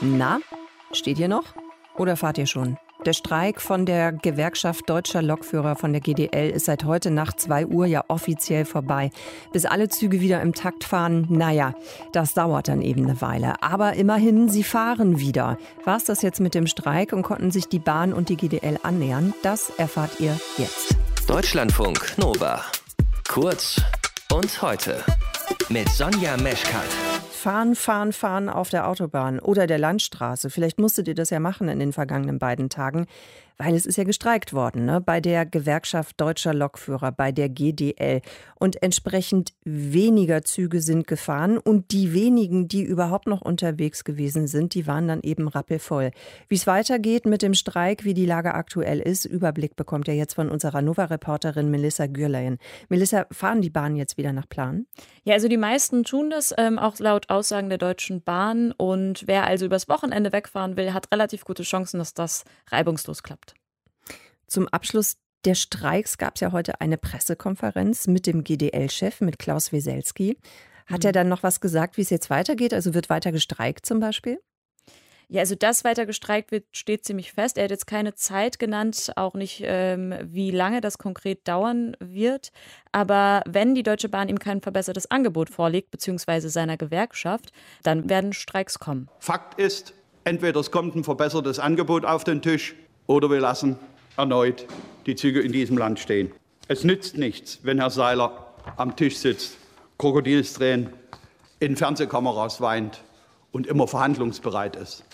Na, steht ihr noch? Oder fahrt ihr schon? Der Streik von der Gewerkschaft Deutscher Lokführer von der GDL ist seit heute Nacht 2 Uhr ja offiziell vorbei. Bis alle Züge wieder im Takt fahren, naja, das dauert dann eben eine Weile. Aber immerhin, sie fahren wieder. War es das jetzt mit dem Streik und konnten sich die Bahn und die GDL annähern? Das erfahrt ihr jetzt. Deutschlandfunk Nova. Kurz und heute mit Sonja Meschkat. Fahren, fahren, fahren auf der Autobahn oder der Landstraße. Vielleicht musstet ihr das ja machen in den vergangenen beiden Tagen. Weil es ist ja gestreikt worden, ne? bei der Gewerkschaft Deutscher Lokführer, bei der GDL. Und entsprechend weniger Züge sind gefahren. Und die wenigen, die überhaupt noch unterwegs gewesen sind, die waren dann eben rappelvoll. Wie es weitergeht mit dem Streik, wie die Lage aktuell ist, Überblick bekommt ihr jetzt von unserer Nova-Reporterin Melissa Gürlein. Melissa, fahren die Bahnen jetzt wieder nach Plan? Ja, also die meisten tun das, ähm, auch laut Aussagen der Deutschen Bahn. Und wer also übers Wochenende wegfahren will, hat relativ gute Chancen, dass das reibungslos klappt. Zum Abschluss der Streiks gab es ja heute eine Pressekonferenz mit dem GDL-Chef, mit Klaus Weselski. Hat mhm. er dann noch was gesagt, wie es jetzt weitergeht? Also wird weiter gestreikt zum Beispiel? Ja, also dass weiter gestreikt wird, steht ziemlich fest. Er hat jetzt keine Zeit genannt, auch nicht, ähm, wie lange das konkret dauern wird. Aber wenn die Deutsche Bahn ihm kein verbessertes Angebot vorlegt, beziehungsweise seiner Gewerkschaft, dann werden Streiks kommen. Fakt ist, entweder es kommt ein verbessertes Angebot auf den Tisch oder wir lassen erneut die Züge in diesem Land stehen. Es nützt nichts, wenn Herr Seiler am Tisch sitzt, Krokodilstränen in Fernsehkameras weint und immer verhandlungsbereit ist.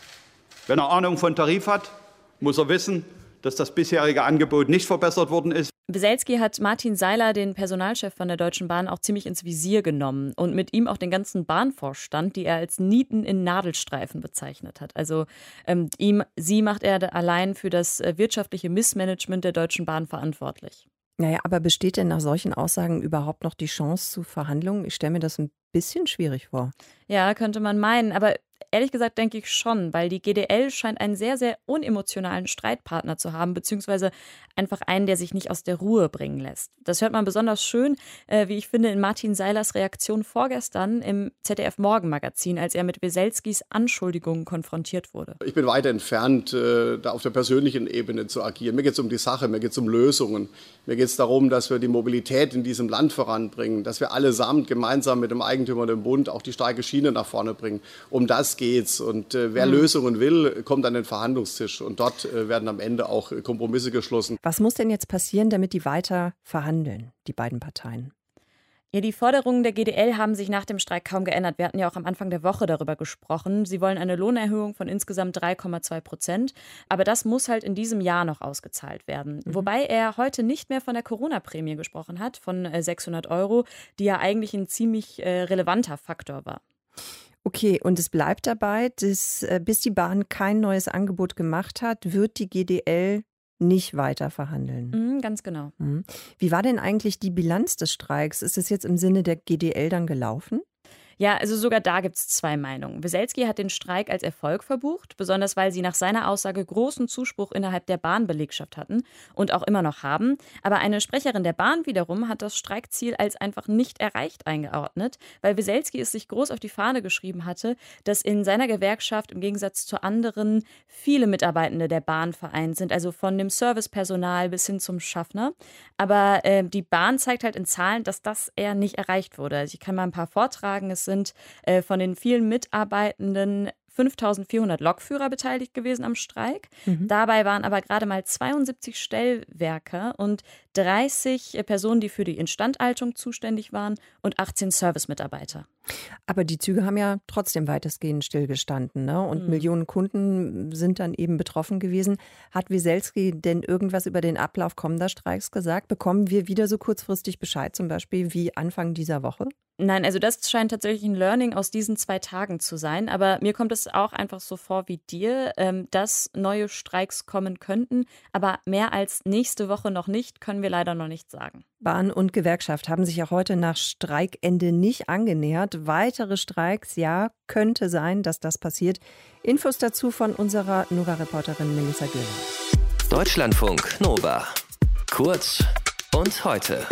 Wenn er Ahnung von Tarif hat, muss er wissen, dass das bisherige Angebot nicht verbessert worden ist. Weselski hat Martin Seiler, den Personalchef von der Deutschen Bahn, auch ziemlich ins Visier genommen und mit ihm auch den ganzen Bahnvorstand, die er als Nieten in Nadelstreifen bezeichnet hat. Also ähm, ihm, sie macht er allein für das äh, wirtschaftliche Missmanagement der Deutschen Bahn verantwortlich. Naja, aber besteht denn nach solchen Aussagen überhaupt noch die Chance zu Verhandlungen? Ich stelle mir das ein bisschen schwierig vor. Ja, könnte man meinen. Aber Ehrlich gesagt denke ich schon, weil die GDL scheint einen sehr, sehr unemotionalen Streitpartner zu haben, beziehungsweise einfach einen, der sich nicht aus der Ruhe bringen lässt. Das hört man besonders schön, äh, wie ich finde, in Martin Seilers Reaktion vorgestern im ZDF Morgenmagazin, als er mit Weselskis Anschuldigungen konfrontiert wurde. Ich bin weit entfernt, äh, da auf der persönlichen Ebene zu agieren. Mir geht es um die Sache, mir geht es um Lösungen. Mir geht es darum, dass wir die Mobilität in diesem Land voranbringen, dass wir allesamt gemeinsam mit dem Eigentümer, dem Bund, auch die starke Schiene nach vorne bringen. Um das geht's. Und äh, wer mhm. Lösungen will, kommt an den Verhandlungstisch. Und dort äh, werden am Ende auch Kompromisse geschlossen. Was muss denn jetzt passieren, damit die weiter verhandeln, die beiden Parteien? Ja, die Forderungen der GDL haben sich nach dem Streik kaum geändert. Wir hatten ja auch am Anfang der Woche darüber gesprochen. Sie wollen eine Lohnerhöhung von insgesamt 3,2 Prozent. Aber das muss halt in diesem Jahr noch ausgezahlt werden. Mhm. Wobei er heute nicht mehr von der Corona-Prämie gesprochen hat, von 600 äh, Euro, die ja eigentlich ein ziemlich äh, relevanter Faktor war. Okay, und es bleibt dabei, dass äh, bis die Bahn kein neues Angebot gemacht hat, wird die GDL nicht weiter verhandeln. Mhm, ganz genau. Mhm. Wie war denn eigentlich die Bilanz des Streiks? Ist es jetzt im Sinne der GDL dann gelaufen? Ja, also sogar da gibt es zwei Meinungen. Weselski hat den Streik als Erfolg verbucht, besonders weil sie nach seiner Aussage großen Zuspruch innerhalb der Bahnbelegschaft hatten und auch immer noch haben. Aber eine Sprecherin der Bahn wiederum hat das Streikziel als einfach nicht erreicht eingeordnet, weil Weselski es sich groß auf die Fahne geschrieben hatte, dass in seiner Gewerkschaft im Gegensatz zu anderen viele Mitarbeitende der Bahn vereint sind, also von dem Servicepersonal bis hin zum Schaffner. Aber äh, die Bahn zeigt halt in Zahlen, dass das eher nicht erreicht wurde. Also ich kann mal ein paar vortragen. Es sind äh, von den vielen Mitarbeitenden 5400 Lokführer beteiligt gewesen am Streik. Mhm. Dabei waren aber gerade mal 72 Stellwerke und 30 Personen, die für die Instandhaltung zuständig waren und 18 Servicemitarbeiter. Aber die Züge haben ja trotzdem weitestgehend stillgestanden ne? und mhm. Millionen Kunden sind dann eben betroffen gewesen. Hat Wieselski denn irgendwas über den Ablauf kommender Streiks gesagt? Bekommen wir wieder so kurzfristig Bescheid, zum Beispiel wie Anfang dieser Woche? Nein, also das scheint tatsächlich ein Learning aus diesen zwei Tagen zu sein. Aber mir kommt es auch einfach so vor wie dir, ähm, dass neue Streiks kommen könnten. Aber mehr als nächste Woche noch nicht, können wir leider noch nicht sagen. Bahn und Gewerkschaft haben sich auch heute nach Streikende nicht angenähert. Weitere Streiks, ja, könnte sein, dass das passiert. Infos dazu von unserer Nova-Reporterin Melissa Göhler. Deutschlandfunk Nova. Kurz und heute.